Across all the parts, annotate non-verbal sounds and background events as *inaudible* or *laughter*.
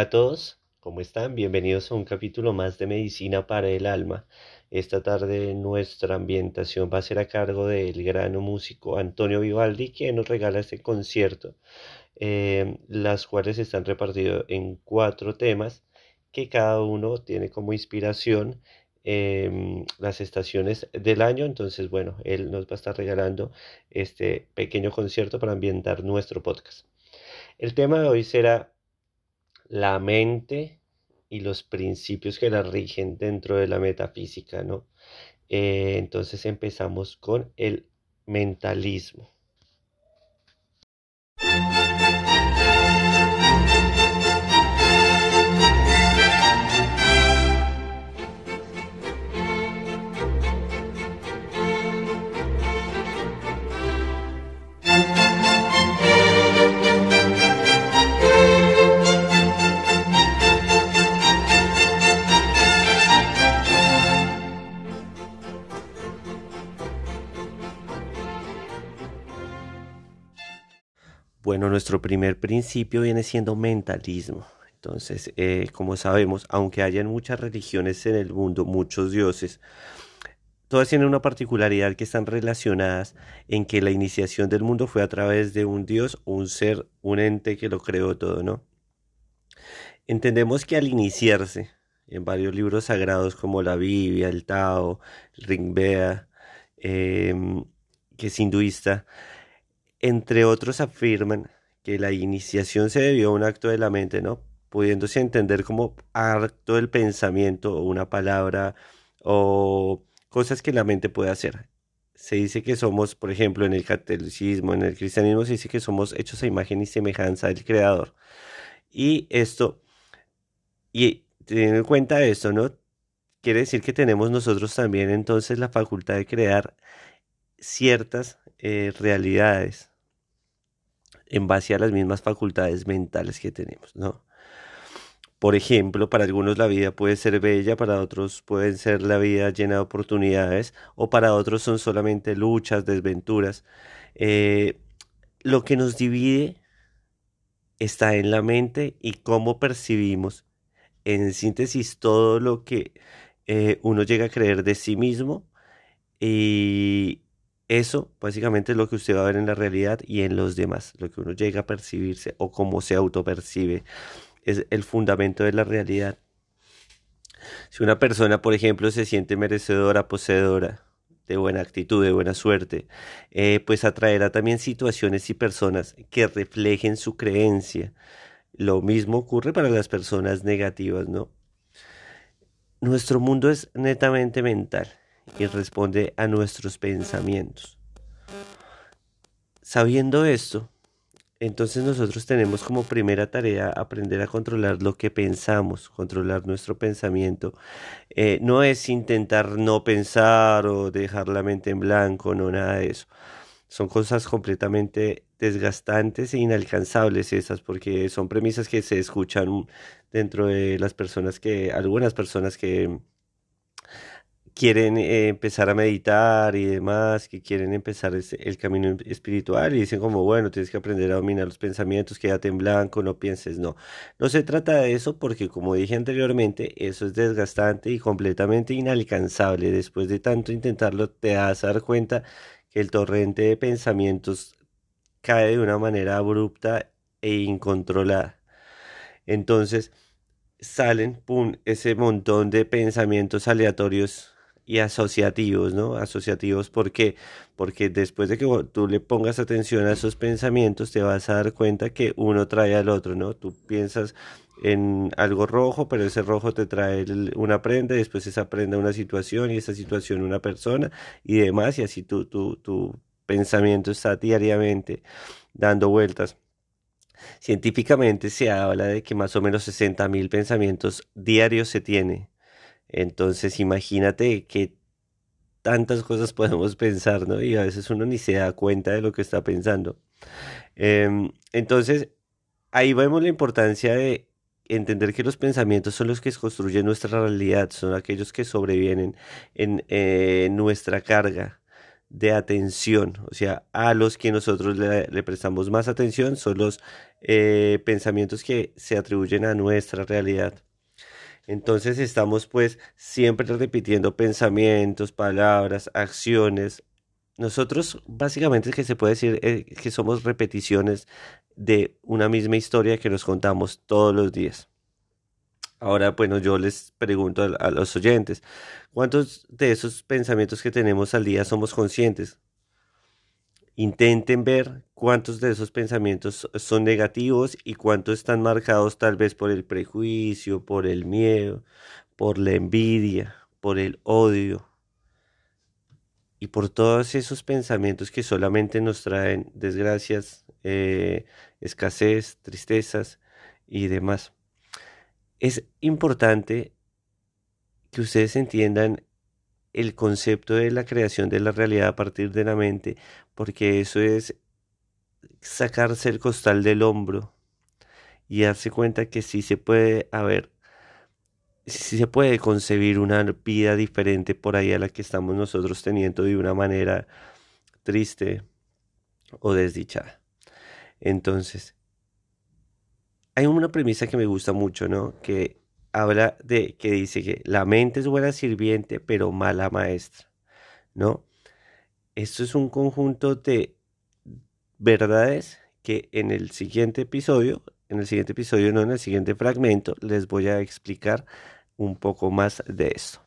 Hola a todos, ¿cómo están? Bienvenidos a un capítulo más de Medicina para el Alma. Esta tarde nuestra ambientación va a ser a cargo del gran músico Antonio Vivaldi, que nos regala este concierto, eh, las cuales están repartidos en cuatro temas que cada uno tiene como inspiración em, las estaciones del año. Entonces, bueno, él nos va a estar regalando este pequeño concierto para ambientar nuestro podcast. El tema de hoy será la mente y los principios que la rigen dentro de la metafísica, ¿no? Eh, entonces empezamos con el mentalismo. Nuestro primer principio viene siendo mentalismo. Entonces, eh, como sabemos, aunque hayan muchas religiones en el mundo, muchos dioses, todas tienen una particularidad que están relacionadas en que la iniciación del mundo fue a través de un dios, un ser, un ente que lo creó todo, ¿no? Entendemos que al iniciarse en varios libros sagrados como la Biblia, el Tao, el Ringbea, em, que es hinduista, entre otros afirman que la iniciación se debió a un acto de la mente, ¿no? Pudiéndose entender como acto del pensamiento o una palabra o cosas que la mente puede hacer. Se dice que somos, por ejemplo, en el catolicismo, en el cristianismo, se dice que somos hechos a imagen y semejanza del Creador. Y esto, y teniendo en cuenta esto, ¿no? Quiere decir que tenemos nosotros también entonces la facultad de crear ciertas eh, realidades en base a las mismas facultades mentales que tenemos, ¿no? Por ejemplo, para algunos la vida puede ser bella, para otros puede ser la vida llena de oportunidades, o para otros son solamente luchas, desventuras. Eh, lo que nos divide está en la mente y cómo percibimos, en síntesis, todo lo que eh, uno llega a creer de sí mismo y, eso básicamente es lo que usted va a ver en la realidad y en los demás, lo que uno llega a percibirse o cómo se autopercibe, es el fundamento de la realidad. Si una persona, por ejemplo, se siente merecedora, poseedora de buena actitud, de buena suerte, eh, pues atraerá también situaciones y personas que reflejen su creencia. Lo mismo ocurre para las personas negativas, ¿no? Nuestro mundo es netamente mental y responde a nuestros pensamientos. Sabiendo esto, entonces nosotros tenemos como primera tarea aprender a controlar lo que pensamos, controlar nuestro pensamiento. Eh, no es intentar no pensar o dejar la mente en blanco, no nada de eso. Son cosas completamente desgastantes e inalcanzables esas, porque son premisas que se escuchan dentro de las personas que, algunas personas que quieren eh, empezar a meditar y demás, que quieren empezar el camino espiritual y dicen como, bueno, tienes que aprender a dominar los pensamientos, quédate en blanco, no pienses, no. No se trata de eso porque, como dije anteriormente, eso es desgastante y completamente inalcanzable. Después de tanto intentarlo, te vas a dar cuenta que el torrente de pensamientos cae de una manera abrupta e incontrolada. Entonces, salen, pum, ese montón de pensamientos aleatorios y asociativos, ¿no? Asociativos porque porque después de que tú le pongas atención a esos pensamientos te vas a dar cuenta que uno trae al otro, ¿no? Tú piensas en algo rojo, pero ese rojo te trae una prenda, y después esa prenda una situación y esa situación una persona y demás y así tu, tu, tu pensamiento está diariamente dando vueltas. Científicamente se habla de que más o menos 60.000 pensamientos diarios se tiene entonces imagínate que tantas cosas *laughs* podemos pensar, ¿no? Y a veces uno ni se da cuenta de lo que está pensando. Em, entonces, ahí vemos la importancia de entender que los pensamientos son los que construyen nuestra realidad, son aquellos que sobrevienen en, nuestra carga de atención, o sea, a los que nosotros le, prestamos más atención son los eh, pensamientos que se atribuyen a nuestra realidad. Entonces estamos pues siempre repitiendo pensamientos, palabras, acciones. Nosotros básicamente es que se puede decir eh, que somos repeticiones de una misma historia que nos contamos todos los días. Ahora, bueno, yo les pregunto a, los oyentes, ¿cuántos de esos pensamientos que tenemos al día somos conscientes? Intenten ver cuántos de esos pensamientos son negativos y cuántos están marcados tal vez por el prejuicio, por el miedo, por la envidia, por el odio y por todos esos pensamientos que solamente nos traen desgracias, eh, escasez, tristezas y demás. Es importante que ustedes entiendan el concepto de la creación de la realidad a partir de la mente, porque eso es sacarse el costal del hombro y darse cuenta que sí se puede haber, sí se puede concebir una vida diferente por ahí a la que estamos nosotros teniendo de una manera triste o desdichada. Entonces, hay una premisa que me gusta mucho, ¿no? Que habla de, que dice que la mente es buena sirviente, pero mala maestra, ¿no? Esto es un conjunto de verdades que en el siguiente episodio, en el siguiente episodio, no en el siguiente fragmento, les voy a explicar un poco más de esto.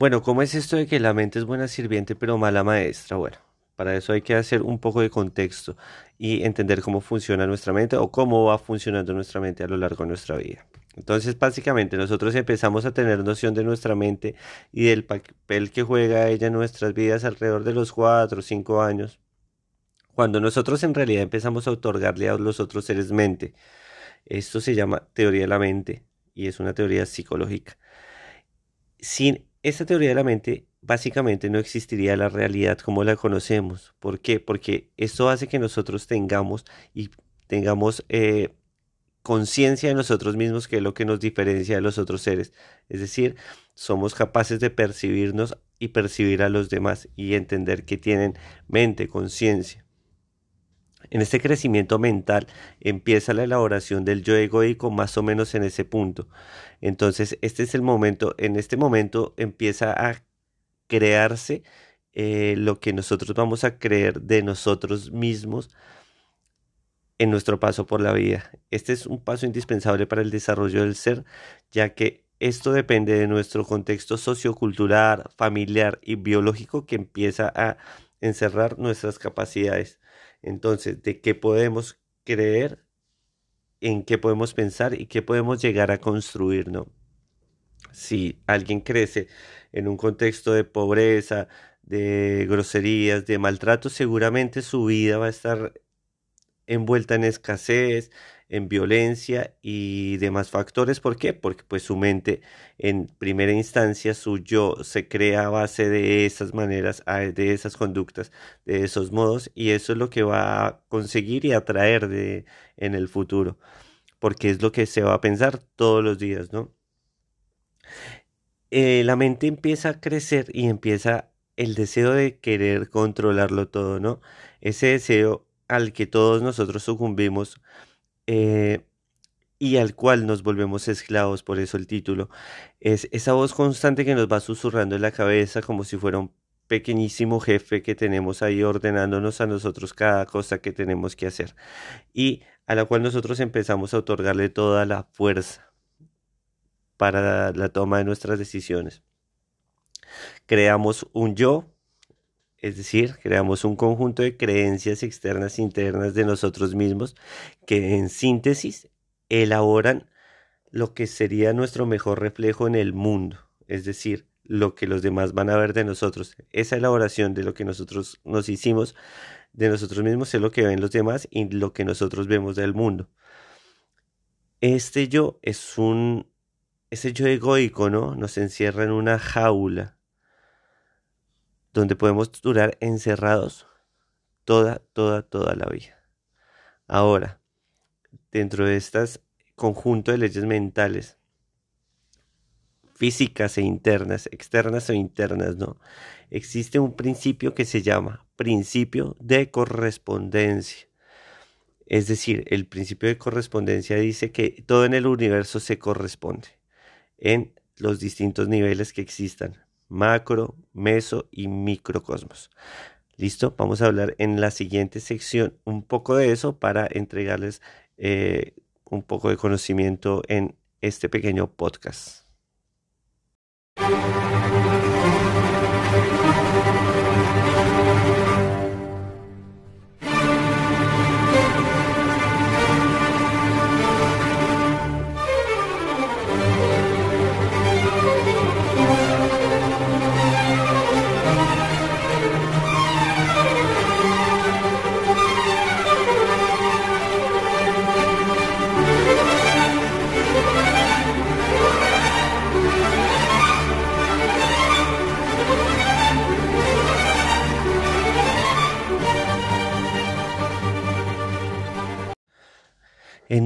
Bueno, ¿cómo es esto de que la mente es buena sirviente pero mala maestra? Bueno, para eso hay que hacer un poco de contexto y entender cómo funciona nuestra mente o cómo va funcionando nuestra mente a lo largo de nuestra vida. Entonces, básicamente, nosotros empezamos a tener noción de nuestra mente y del papel que juega ella en nuestras vidas alrededor de los 4 o 5 años, cuando nosotros en realidad empezamos a otorgarle a los otros seres mente. Esto se llama teoría de la mente y es una teoría psicológica. Sin esta teoría de la mente básicamente no existiría la realidad como la conocemos. ¿Por qué? Porque esto hace que nosotros tengamos y tengamos eh, conciencia de nosotros mismos, que es lo que nos diferencia de los otros seres. Es decir, somos capaces de percibirnos y percibir a los demás y entender que tienen mente, conciencia. En este crecimiento mental empieza la elaboración del yo egoico más o menos en ese punto. Entonces, este es el momento, en este momento empieza a crearse eh, lo que nosotros vamos a creer de nosotros mismos en nuestro paso por la vida. Este es un paso indispensable para el desarrollo del ser, ya que esto depende de nuestro contexto sociocultural, familiar y biológico que empieza a encerrar nuestras capacidades. Entonces, ¿de qué podemos creer? ¿En qué podemos pensar y qué podemos llegar a construir, no? Si alguien crece en un contexto de pobreza, de groserías, de maltrato, seguramente su vida va a estar envuelta en escasez, en violencia y demás factores. ¿Por qué? Porque pues su mente en primera instancia, su yo se crea a base de esas maneras, de esas conductas, de esos modos y eso es lo que va a conseguir y atraer de, en el futuro. Porque es lo que se va a pensar todos los días, ¿no? Eh, la mente empieza a crecer y empieza el deseo de querer controlarlo todo, ¿no? Ese deseo al que todos nosotros sucumbimos eh, y al cual nos volvemos esclavos, por eso el título, es esa voz constante que nos va susurrando en la cabeza como si fuera un pequeñísimo jefe que tenemos ahí ordenándonos a nosotros cada cosa que tenemos que hacer y a la cual nosotros empezamos a otorgarle toda la fuerza para la toma de nuestras decisiones. Creamos un yo es decir, creamos un conjunto de creencias externas e internas de nosotros mismos que en síntesis elaboran lo que sería nuestro mejor reflejo en el mundo, es decir, lo que los demás van a ver de nosotros. Esa elaboración de lo que nosotros nos hicimos de nosotros mismos es lo que ven los demás y lo que nosotros vemos del mundo. Este yo es un, ese yo egoico, ¿no? Nos encierra en una jaula donde podemos durar encerrados toda, toda, toda la vida. Ahora, dentro de estas conjunto de leyes mentales, físicas e internas, externas o internas, ¿no? Existe un principio que se llama principio de correspondencia. Es decir, el principio de correspondencia dice que todo en el universo se corresponde en los distintos niveles que existan, macro, meso y microcosmos. Listo, vamos a hablar en la siguiente sección un poco de eso para entregarles eh, un poco de conocimiento en este pequeño podcast.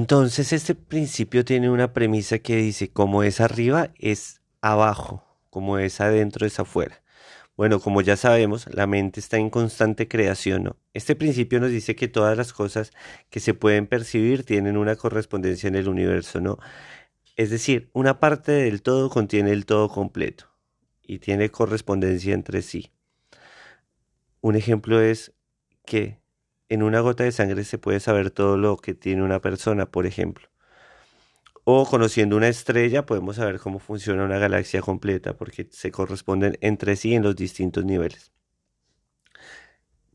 Entonces este principio tiene una premisa que dice, como es arriba, es abajo, como es adentro, es afuera. Bueno, como ya sabemos, la mente está en constante creación. Este principio nos dice que todas las cosas que se pueden percibir tienen una correspondencia en el universo, ¿no? Es decir, una parte del todo contiene el todo completo y tiene correspondencia entre sí. Un ejemplo es que en una gota de sangre se puede saber todo lo que tiene una persona, por ejemplo. O conociendo una estrella podemos saber cómo funciona una galaxia completa porque se corresponden entre sí en los distintos niveles.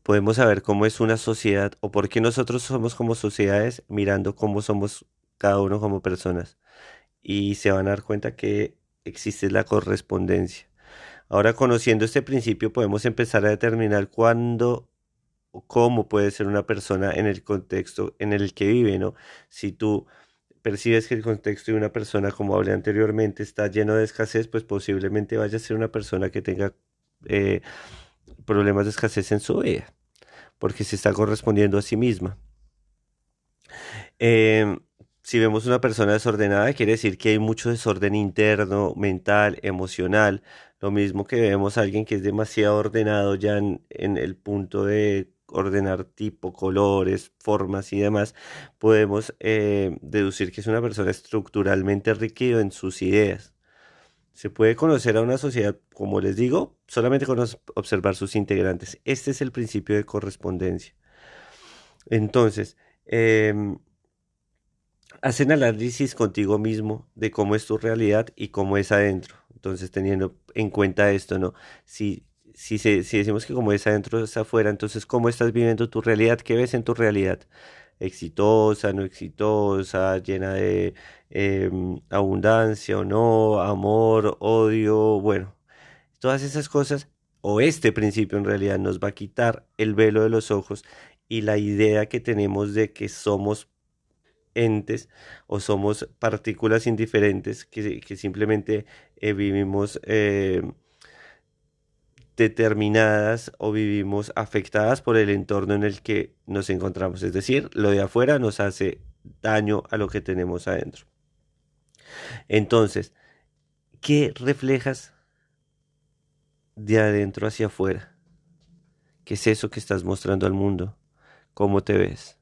Podemos saber cómo es una sociedad o por qué nosotros somos como sociedades mirando cómo somos cada uno como personas. Y se van a dar cuenta que existe la correspondencia. Ahora conociendo este principio podemos empezar a determinar cuándo cómo puede ser una persona en el contexto en el que vive, ¿no? Si tú percibes que el contexto de una persona, como hablé anteriormente, está lleno de escasez, pues posiblemente vaya a ser una persona que tenga eh, problemas de escasez en su vida, porque se está correspondiendo a sí misma. Em, si vemos una persona desordenada, quiere decir que hay mucho desorden interno, mental, emocional. Lo mismo que vemos a alguien que es demasiado ordenado ya en el punto de ordenar tipo, colores, formas y demás, podemos eh, deducir que es una persona estructuralmente rígida en sus ideas. Se puede conocer a una sociedad, como les digo, solamente con observar sus integrantes. Este es el principio de correspondencia. Entonces, eh, hacen análisis contigo mismo de cómo es tu realidad y cómo es adentro. Entonces, teniendo en cuenta esto, ¿no? Si si, si decimos que como es adentro es afuera, entonces ¿cómo estás viviendo tu realidad? ¿Qué ves en tu realidad? Exitosa, no exitosa, llena de em, abundancia o no, amor, odio, bueno, todas esas cosas o este principio en realidad nos va a quitar el velo de los ojos y la idea que tenemos de que somos entes o somos partículas indiferentes que, simplemente eh, vivimos eh, determinadas o vivimos afectadas por el entorno en el que nos encontramos. Es decir, lo de afuera nos hace daño a lo que tenemos adentro. Entonces, ¿qué reflejas de adentro hacia afuera? ¿Qué es eso que estás mostrando al mundo? ¿Cómo te ves?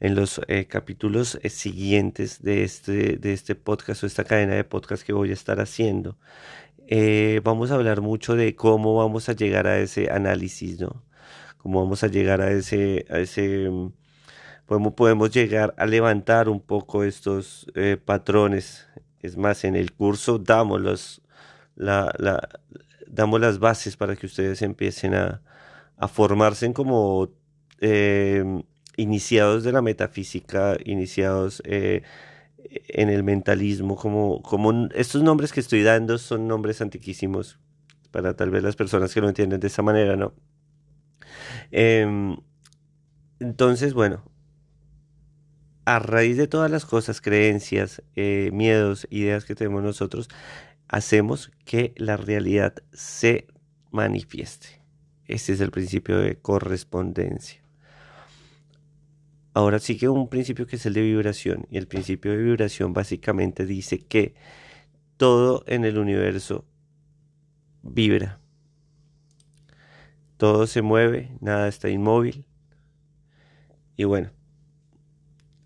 En los eh, capítulos eh, siguientes de este, de este podcast o esta cadena de podcast que voy a estar haciendo, eh, vamos a hablar mucho de cómo vamos a llegar a ese análisis, ¿no? Cómo vamos a llegar a ese, a ese, mm, cómo podemos llegar a levantar un poco estos eh, patrones. Es más, en el curso damos los, damos las bases para que ustedes empiecen a, a formarse como eh, iniciados de la metafísica, iniciados en el mentalismo, como, como estos nombres que estoy dando son nombres antiquísimos para tal vez las personas que lo entienden de esa manera, ¿no? Em, entonces, bueno, a raíz de todas las cosas, creencias, eh, miedos, ideas que tenemos nosotros, hacemos que la realidad se manifieste. Ese es el principio de correspondencia. Ahora sí que un principio que es el de vibración. Y el principio de vibración básicamente dice que todo en el universo vibra. Todo se mueve, nada está inmóvil. Y bueno,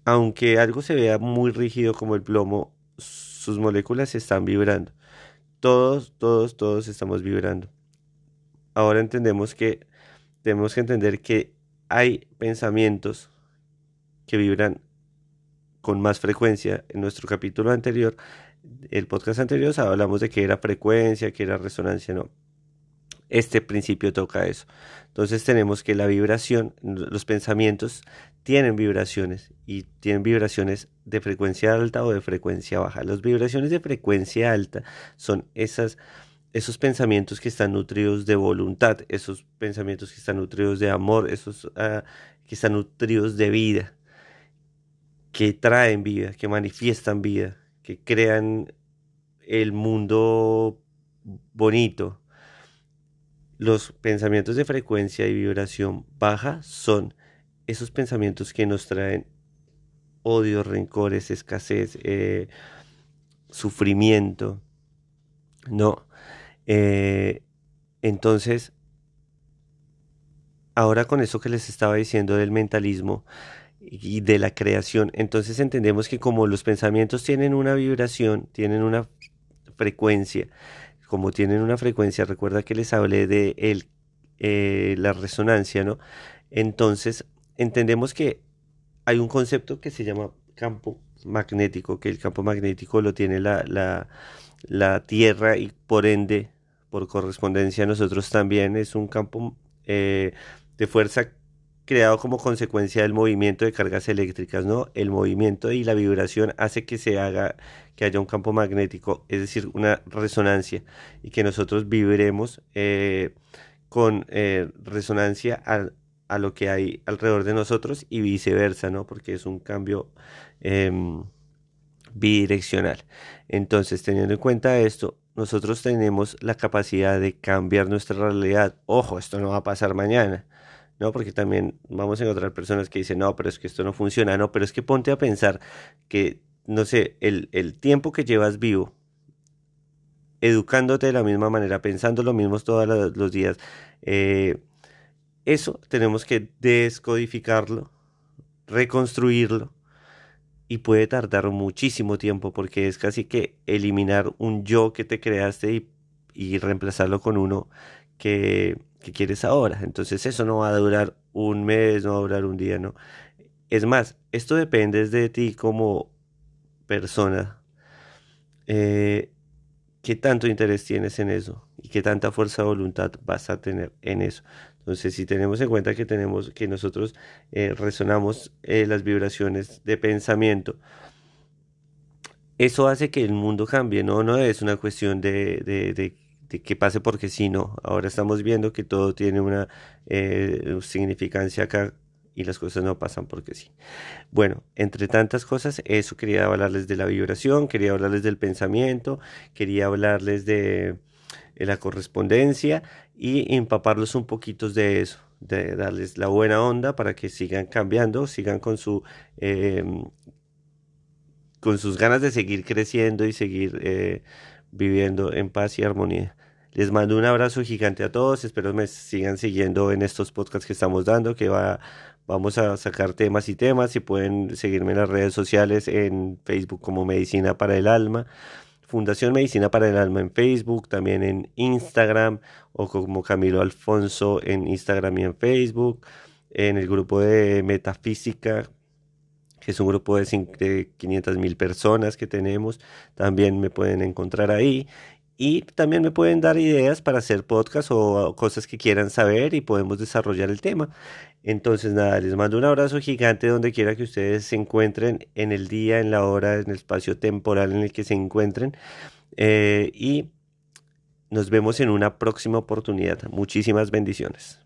aunque algo se vea muy rígido como el plomo, sus moléculas están vibrando. Todos, todos, todos estamos vibrando. Ahora entendemos que tenemos que entender que hay pensamientos que vibran con más frecuencia. En nuestro capítulo anterior, el podcast anterior, hablamos de que era frecuencia, que era resonancia, no. Este principio toca eso. Entonces tenemos que la vibración, los pensamientos tienen vibraciones y tienen vibraciones de frecuencia alta o de frecuencia baja. Las vibraciones de frecuencia alta son esas, esos pensamientos que están nutridos de voluntad, esos pensamientos que están nutridos de amor, esos ah, que están nutridos de vida, que traen vida, que manifiestan vida, que crean el mundo bonito, los pensamientos de frecuencia y vibración baja son esos pensamientos que nos traen odio, rencores, escasez, eh, sufrimiento. No. Eh, entonces, ahora con eso que les estaba diciendo del mentalismo y de la creación, entonces entendemos que como los pensamientos tienen una vibración, tienen una frecuencia, como tienen una frecuencia, recuerda que les hablé de el, eh, la resonancia, ¿no? Entonces, entendemos que hay un concepto que se llama campo magnético, que el campo magnético lo tiene la, la, la Tierra y por ende, por correspondencia, nosotros también es un campo eh, de fuerza creado como consecuencia del movimiento de cargas eléctricas, ¿no? El movimiento y la vibración hace que se haga, que haya un campo magnético, es decir, una resonancia, y que nosotros vibremos eh, con eh, resonancia a, lo que hay alrededor de nosotros y viceversa, ¿no? Porque es un cambio em, bidireccional. Entonces, teniendo en cuenta esto, nosotros tenemos la capacidad de cambiar nuestra realidad. Ojo, esto no va a pasar mañana ¿no? Porque también vamos a encontrar personas que dicen, no, pero es que esto no funciona, no, pero es que ponte a pensar que, no sé, el, tiempo que llevas vivo, educándote de la misma manera, pensando lo mismo todos los días, eh, eso tenemos que descodificarlo, reconstruirlo y puede tardar muchísimo tiempo porque es casi que eliminar un yo que te creaste y reemplazarlo con uno que que quieres ahora. Entonces eso no va a durar un mes, no va a durar un día, ¿no? Es más, esto depende de ti como persona. Eh, ¿Qué tanto interés tienes en eso? ¿Y qué tanta fuerza de voluntad vas a tener en eso? Entonces, si tenemos en cuenta que tenemos, que nosotros eh, resonamos eh, las vibraciones de pensamiento, eso hace que el mundo cambie, no, no es una cuestión de, que pase porque si no. Ahora estamos viendo que todo tiene una eh, significancia acá y las cosas no pasan porque sí. Bueno, entre tantas cosas, eso quería hablarles de la vibración, quería hablarles del pensamiento, quería hablarles de, la correspondencia y empaparlos un poquito de eso, de darles la buena onda para que sigan cambiando, sigan con su... Em, con sus ganas de seguir creciendo y seguir eh, viviendo en paz y armonía. Les mando un abrazo gigante a todos. Espero me sigan siguiendo en estos podcasts que estamos dando, que va, vamos a sacar temas y temas. Y pueden seguirme en las redes sociales, en Facebook como Medicina para el Alma. Fundación Medicina para el Alma en Facebook, también en Instagram o como Camilo Alfonso en Instagram y en Facebook, en el grupo de Metafísica, que es un grupo de, 500 mil personas que tenemos, también me pueden encontrar ahí y también me pueden dar ideas para hacer podcast o cosas que quieran saber y podemos desarrollar el tema. Entonces, nada, les mando un abrazo gigante donde quiera que ustedes se encuentren en el día, en la hora, en el espacio temporal en el que se encuentren. Eh, y nos vemos en una próxima oportunidad. Muchísimas bendiciones.